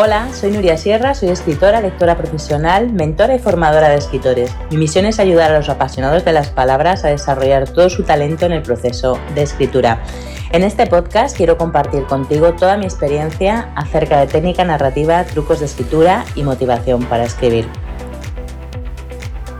Hola, soy Nuria Sierra, soy escritora, lectora profesional, mentora y formadora de escritores. Mi misión es ayudar a los apasionados de las palabras a desarrollar todo su talento en el proceso de escritura. En este podcast quiero compartir contigo toda mi experiencia acerca de técnica narrativa, trucos de escritura y motivación para escribir.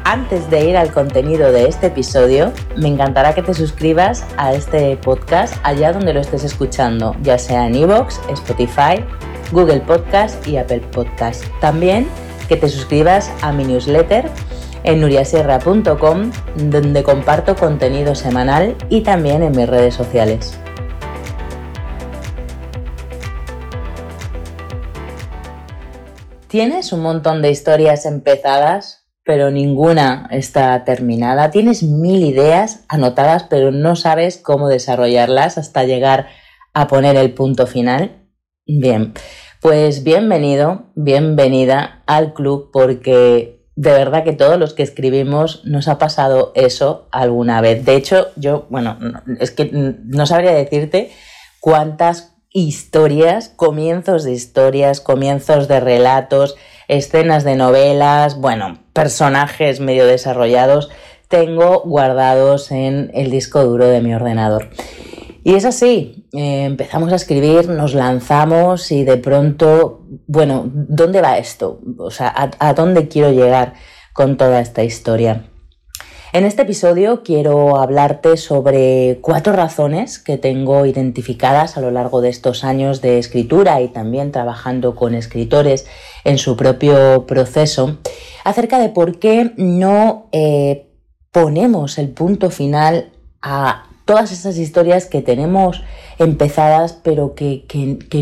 Antes de ir al contenido de este episodio, me encantará que te suscribas a este podcast allá donde lo estés escuchando, ya sea en iVoox, Spotify, Google Podcast y Apple Podcast. También que te suscribas a mi newsletter en nuriasierra.com donde comparto contenido semanal y también en mis redes sociales. Tienes un montón de historias empezadas, pero ninguna está terminada. Tienes mil ideas anotadas, pero no sabes cómo desarrollarlas hasta llegar a poner el punto final. Bien, pues bienvenido, bienvenida al club porque de verdad que todos los que escribimos nos ha pasado eso alguna vez. De hecho, yo, bueno, es que no sabría decirte cuántas historias, comienzos de historias, comienzos de relatos, escenas de novelas, bueno, personajes medio desarrollados tengo guardados en el disco duro de mi ordenador. Y es así, eh, empezamos a escribir, nos lanzamos y de pronto, bueno, ¿dónde va esto? O sea, ¿a, dónde quiero llegar con toda esta historia? En este episodio quiero hablarte sobre cuatro razones que tengo identificadas a lo largo de estos años de escritura y también trabajando con escritores en su propio proceso acerca de por qué no eh, ponemos el punto final a todas esas historias que tenemos empezadas pero que,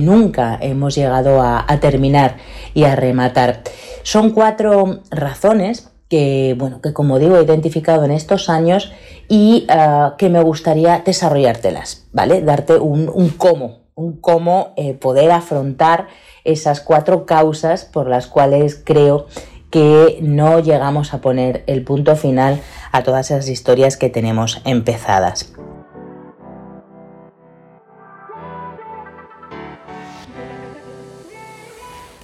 nunca hemos llegado a, terminar y a rematar. Son cuatro razones que, bueno, que como digo he identificado en estos años y ah, que me gustaría desarrollártelas, ¿vale? Darte un, cómo, un cómo eh, poder afrontar esas cuatro causas por las cuales creo que no llegamos a poner el punto final a todas esas historias que tenemos empezadas.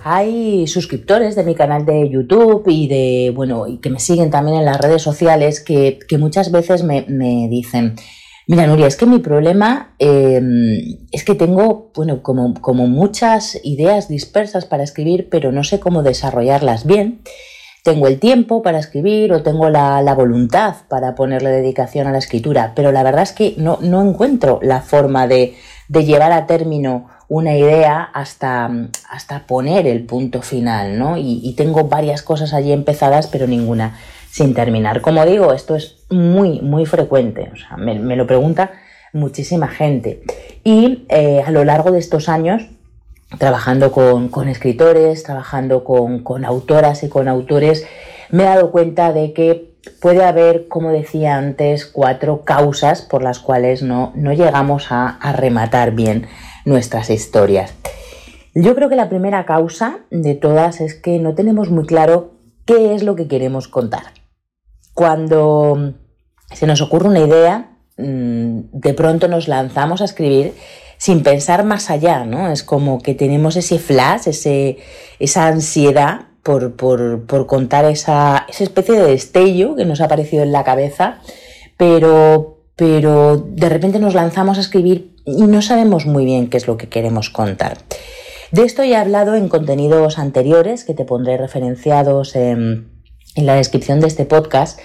Hay suscriptores de mi canal de YouTube y de, bueno, y que me siguen también en las redes sociales que, muchas veces me, dicen, mira Nuria, es que mi problema em, es que tengo, bueno, como, como muchas ideas dispersas para escribir, pero no sé cómo desarrollarlas bien. Tengo el tiempo para escribir o tengo la, voluntad para ponerle dedicación a la escritura, pero la verdad es que no, no encuentro la forma de, de, llevar a término una idea hasta, hasta poner el punto final, ¿no? Y, tengo varias cosas allí empezadas, pero ninguna sin terminar. Como digo, esto es muy, muy frecuente, o sea, me, lo pregunta muchísima gente. Y eh, a lo largo de estos años, trabajando con, escritores, trabajando con, autoras y con autores, me he dado cuenta de que puede haber, como decía antes, cuatro causas por las cuales no, no llegamos a, rematar bien nuestras historias. Yo creo que la primera causa de todas es que no tenemos muy claro qué es lo que queremos contar. Cuando se nos ocurre una idea, mm, de pronto nos lanzamos a escribir sin pensar más allá, ¿no? Es como que tenemos ese flash, ese, esa ansiedad por, contar esa, esa, especie de destello que nos ha aparecido en la cabeza, pero, pero de repente nos lanzamos a escribir y no sabemos muy bien qué es lo que queremos contar. De esto ya he hablado en contenidos anteriores que te pondré referenciados en, la descripción de este podcast,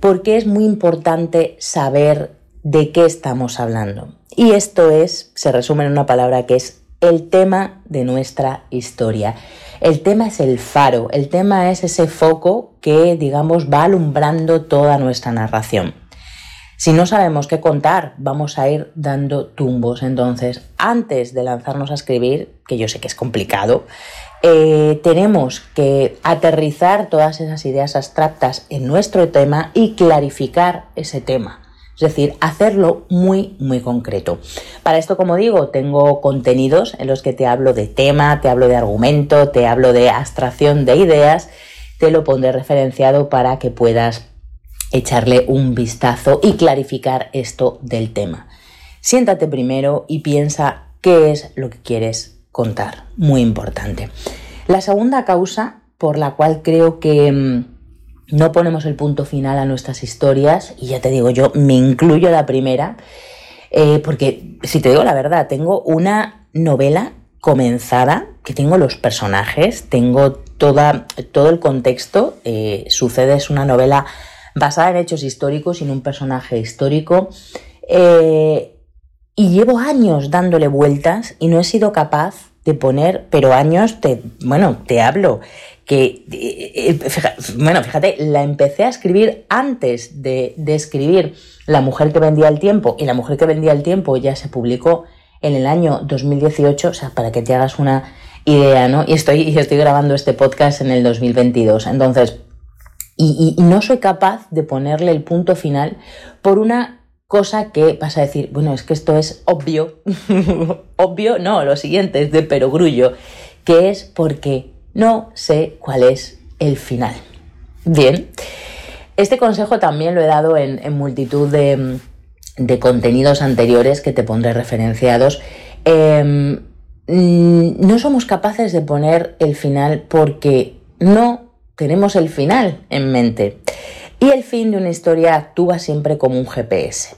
porque es muy importante saber de qué estamos hablando. Y esto es, se resume en una palabra que es el tema de nuestra historia. El tema es el faro, el tema es ese foco que, digamos, va alumbrando toda nuestra narración. Si no sabemos qué contar, vamos a ir dando tumbos. Entonces, antes de lanzarnos a escribir, que yo sé que es complicado, eh, tenemos que aterrizar todas esas ideas abstractas en nuestro tema y clarificar ese tema. Es decir, hacerlo muy, muy concreto. Para esto, como digo, tengo contenidos en los que te hablo de tema, te hablo de argumento, te hablo de abstracción de ideas. Te lo pondré referenciado para que puedas echarle un vistazo y clarificar esto del tema. Siéntate primero y piensa qué es lo que quieres contar. Muy importante. La segunda causa por la cual creo que mm, no ponemos el punto final a nuestras historias, y ya te digo, yo me incluyo la primera, eh, porque si te digo la verdad, tengo una novela comenzada, que tengo los personajes, tengo toda, todo el contexto, eh, sucede, es una novela basada en hechos históricos y en un personaje histórico, eh, y llevo años dándole vueltas y no he sido capaz de poner, pero años, te, bueno, te hablo, que, eh, bueno, fíjate, la empecé a escribir antes de, escribir La mujer que vendía el tiempo, y La mujer que vendía el tiempo ya se publicó en el año 2018, o sea, para que te hagas una idea, ¿no? Y estoy, y estoy grabando este podcast en el 2022, entonces, y no soy capaz de ponerle el punto final por una cosa que vas a decir, bueno, es que esto es obvio, obvio, no, lo siguiente es de perogrullo, que es porque no sé cuál es el final. Bien, este consejo también lo he dado en, multitud de, contenidos anteriores que te pondré referenciados. Em, mm, no somos capaces de poner el final porque no tenemos el final en mente. Y el fin de una historia actúa siempre como un GPS.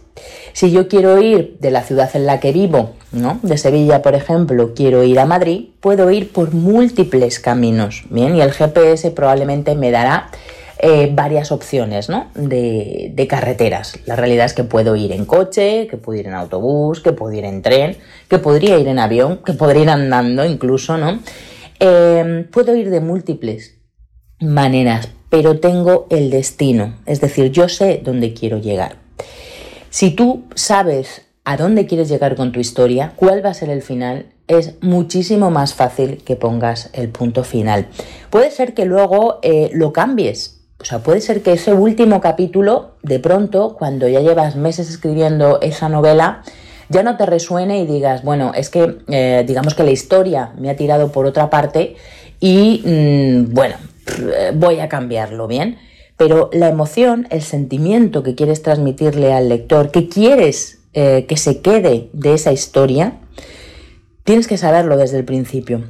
Si yo quiero ir de la ciudad en la que vivo, ¿no? De Sevilla, por ejemplo, quiero ir a Madrid, puedo ir por múltiples caminos, ¿bien? Y el GPS probablemente me dará eh, varias opciones ¿no? de, carreteras. La realidad es que puedo ir en coche, que puedo ir en autobús, que puedo ir en tren, que podría ir en avión, que podría ir andando incluso, ¿no? Eh, puedo ir de múltiples maneras, pero tengo el destino, es decir, yo sé dónde quiero llegar. Si tú sabes a dónde quieres llegar con tu historia, cuál va a ser el final, es muchísimo más fácil que pongas el punto final. Puede ser que luego eh, lo cambies. O sea, puede ser que ese último capítulo, de pronto, cuando ya llevas meses escribiendo esa novela, ya no te resuene y digas, bueno, es que eh, digamos que la historia me ha tirado por otra parte y mm, bueno, voy a cambiarlo, ¿bien? Pero la emoción, el sentimiento que quieres transmitirle al lector, que quieres eh, que se quede de esa historia, tienes que saberlo desde el principio.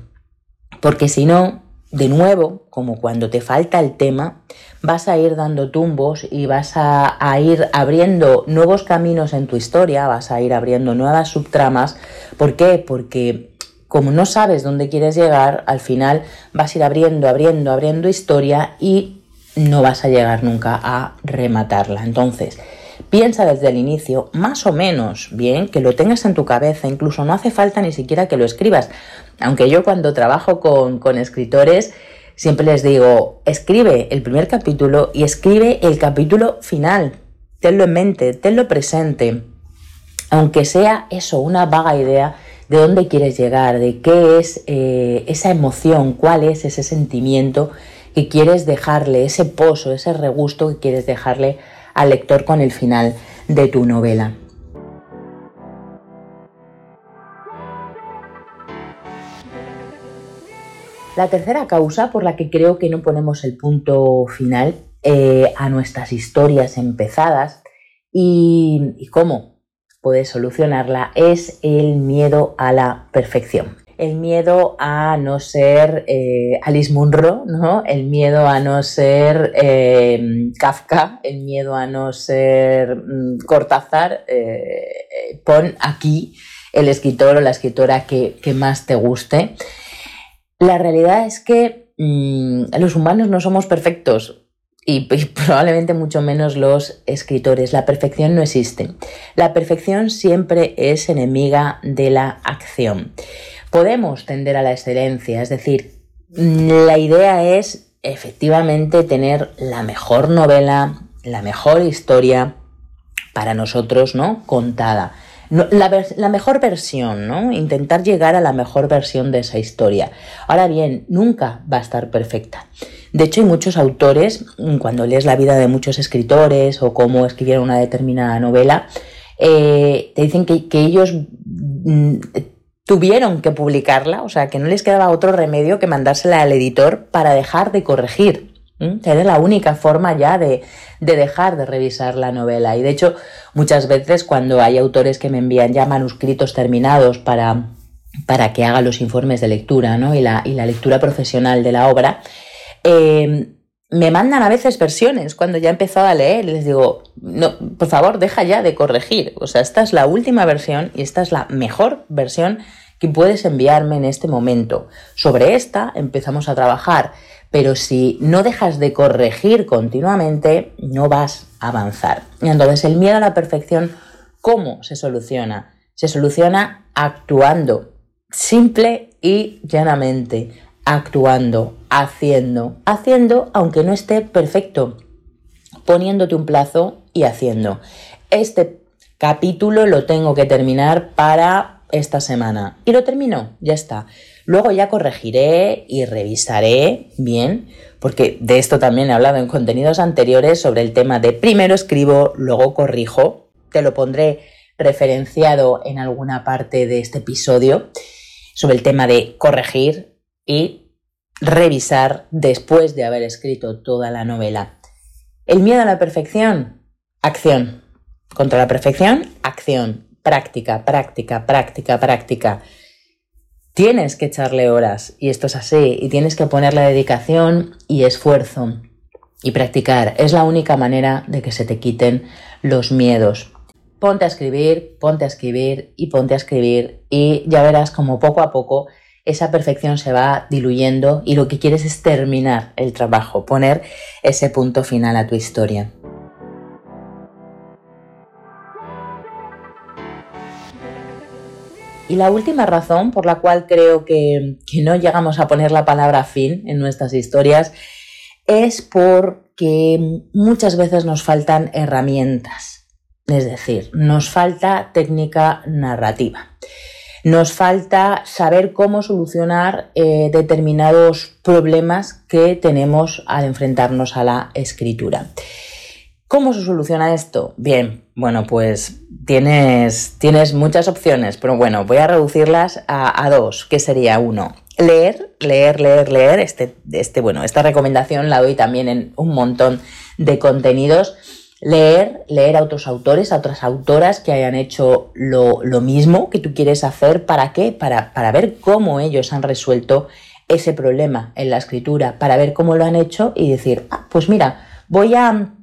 Porque si no, de nuevo, como cuando te falta el tema, vas a ir dando tumbos y vas a, a, ir abriendo nuevos caminos en tu historia, vas a ir abriendo nuevas subtramas. ¿Por qué? Porque como no sabes dónde quieres llegar, al final vas a ir abriendo, abriendo, abriendo historia y no vas a llegar nunca a rematarla. Entonces, piensa desde el inicio, más o menos bien, que lo tengas en tu cabeza, incluso no hace falta ni siquiera que lo escribas. Aunque yo cuando trabajo con, escritores, siempre les digo, escribe el primer capítulo y escribe el capítulo final. Tenlo en mente, tenlo presente. Aunque sea eso, una vaga idea, de dónde quieres llegar, de qué es eh, esa emoción, cuál es ese sentimiento que quieres dejarle, ese pozo, ese regusto que quieres dejarle al lector con el final de tu novela. La tercera causa por la que creo que no ponemos el punto final eh, a nuestras historias empezadas y, y cómo puede solucionarla es el miedo a la perfección. El miedo a no ser eh, Alice Munro, ¿no? El miedo a no ser eh, Kafka, el miedo a no ser mm, Cortázar. Eh, pon aquí el escritor o la escritora que, más te guste. La realidad es que mm, los humanos no somos perfectos y, probablemente mucho menos los escritores. La perfección no existe. La perfección siempre es enemiga de la acción. Podemos tender a la excelencia, es decir, la idea es efectivamente tener la mejor novela, la mejor historia para nosotros, ¿no? Contada. La, la, mejor versión, ¿no? Intentar llegar a la mejor versión de esa historia. Ahora bien, nunca va a estar perfecta. De hecho, hay muchos autores, mm, cuando lees la vida de muchos escritores o cómo escribieron una determinada novela, eh, te dicen que, ellos mm, tuvieron que publicarla, o sea, que no les quedaba otro remedio que mandársela al editor para dejar de corregir. Era la única forma ya de, de, dejar de revisar la novela. Y de hecho, muchas veces cuando hay autores que me envían ya manuscritos terminados para para que haga los informes de lectura ¿no? y, la, y, la, lectura profesional de la obra, eh, me mandan a veces versiones cuando ya he empezado a leer y les digo, no, por favor, deja ya de corregir. O sea, esta es la última versión y esta es la mejor versión que puedes enviarme en este momento. Sobre esta empezamos a trabajar, pero si no dejas de corregir continuamente, no vas a avanzar. Entonces, el miedo a la perfección, ¿cómo se soluciona? Se soluciona actuando, simple y llanamente, actuando, haciendo, haciendo aunque no esté perfecto, poniéndote un plazo y haciendo. Este capítulo lo tengo que terminar para esta semana y lo termino, ya está. Luego ya corregiré y revisaré bien, porque de esto también he hablado en contenidos anteriores sobre el tema de primero escribo, luego corrijo. Te lo pondré referenciado en alguna parte de este episodio sobre el tema de corregir y revisar después de haber escrito toda la novela. El miedo a la perfección, acción. Contra la perfección, acción. Práctica, práctica, práctica, práctica. Tienes que echarle horas, y esto es así, y tienes que ponerle dedicación y esfuerzo. Y practicar es la única manera de que se te quiten los miedos. Ponte a escribir, ponte a escribir y ponte a escribir y ya verás como poco a poco esa perfección se va diluyendo y lo que quieres es terminar el trabajo, poner ese punto final a tu historia. Y la última razón por la cual creo que, no llegamos a poner la palabra fin en nuestras historias es porque muchas veces nos faltan herramientas, es decir, nos falta técnica narrativa nos falta saber cómo solucionar eh, determinados problemas que tenemos al enfrentarnos a la escritura. ¿Cómo se soluciona esto? Bien, bueno, pues tienes, tienes muchas opciones, pero bueno, voy a reducirlas a, dos, que sería uno, leer, leer, leer, leer. Este, este, bueno, esta recomendación la doy también en un montón de contenidos leer, leer a otros autores, a otras autoras que hayan hecho lo, mismo que tú quieres hacer. ¿Para qué? Para, para, ver cómo ellos han resuelto ese problema en la escritura, para ver cómo lo han hecho y decir, ah, pues mira, voy a,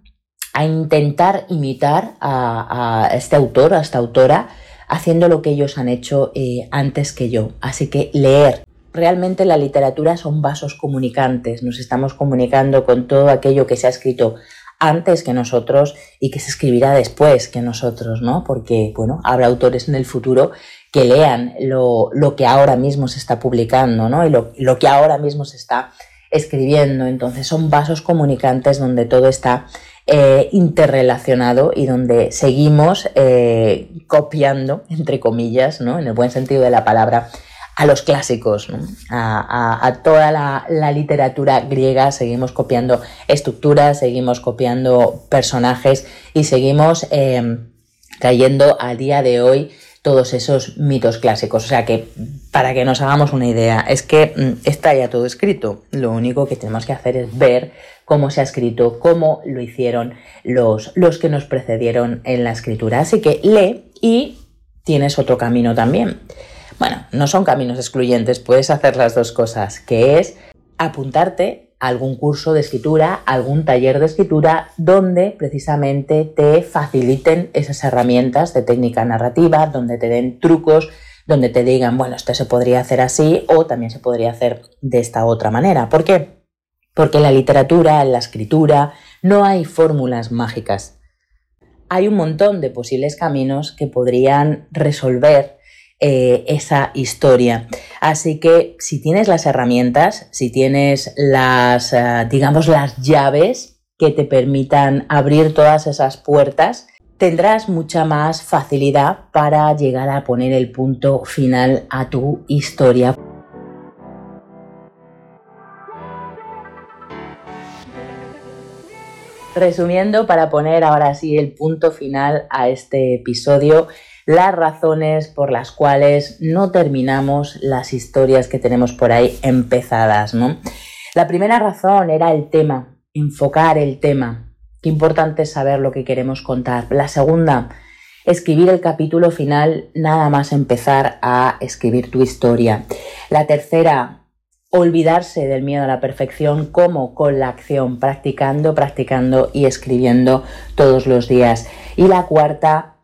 a intentar imitar a, a, este autor, a esta autora, haciendo lo que ellos han hecho eh, antes que yo. Así que leer. Realmente la literatura son vasos comunicantes, nos estamos comunicando con todo aquello que se ha escrito antes que nosotros y que se escribirá después que nosotros, ¿no? Porque, bueno, habrá autores en el futuro que lean lo, que ahora mismo se está publicando, ¿no? Y lo, que ahora mismo se está escribiendo. Entonces son vasos comunicantes donde todo está eh, interrelacionado y donde seguimos eh, copiando, entre comillas, ¿no? En el buen sentido de la palabra, a los clásicos, a, toda la, literatura griega, seguimos copiando estructuras, seguimos copiando personajes y seguimos eh, cayendo a día de hoy todos esos mitos clásicos. O sea que, para que nos hagamos una idea, es que mm, está ya todo escrito. Lo único que tenemos que hacer es ver cómo se ha escrito, cómo lo hicieron los, los que nos precedieron en la escritura. Así que lee y tienes otro camino también. Bueno, no son caminos excluyentes, puedes hacer las dos cosas, que es apuntarte a algún curso de escritura, algún taller de escritura donde precisamente te faciliten esas herramientas de técnica narrativa, donde te den trucos, donde te digan, bueno, esto se podría hacer así o también se podría hacer de esta otra manera. ¿Por qué? Porque en la literatura, en la escritura, no hay fórmulas mágicas. Hay un montón de posibles caminos que podrían resolver eh, esa historia. Así que si tienes las herramientas, si tienes las, eh, digamos, las llaves que te permitan abrir todas esas puertas, tendrás mucha más facilidad para llegar a poner el punto final a tu historia. Resumiendo, para poner ahora sí el punto final a este episodio, las razones por las cuales no terminamos las historias que tenemos por ahí empezadas, ¿no? La primera razón era el tema, enfocar el tema. Qué importante es saber lo que queremos contar. La segunda, escribir el capítulo final nada más empezar a escribir tu historia. La tercera, olvidarse del miedo a la perfección como con la acción, practicando, practicando y escribiendo todos los días. Y la cuarta,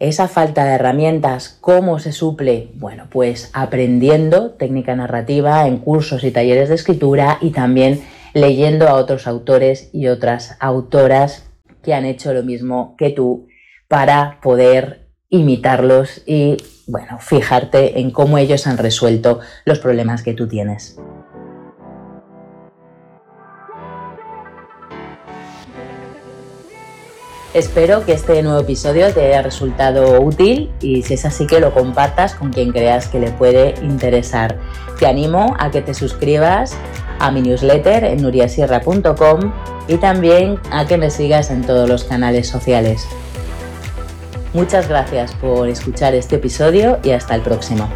esa falta de herramientas, ¿cómo se suple? Bueno, pues aprendiendo técnica narrativa en cursos y talleres de escritura y también leyendo a otros autores y otras autoras que han hecho lo mismo que tú para poder imitarlos y, bueno, fijarte en cómo ellos han resuelto los problemas que tú tienes. Espero que este nuevo episodio te haya resultado útil y si es así que lo compartas con quien creas que le puede interesar. Te animo a que te suscribas a mi newsletter en nuriasierra.com y también a que me sigas en todos los canales sociales. Muchas gracias por escuchar este episodio y hasta el próximo.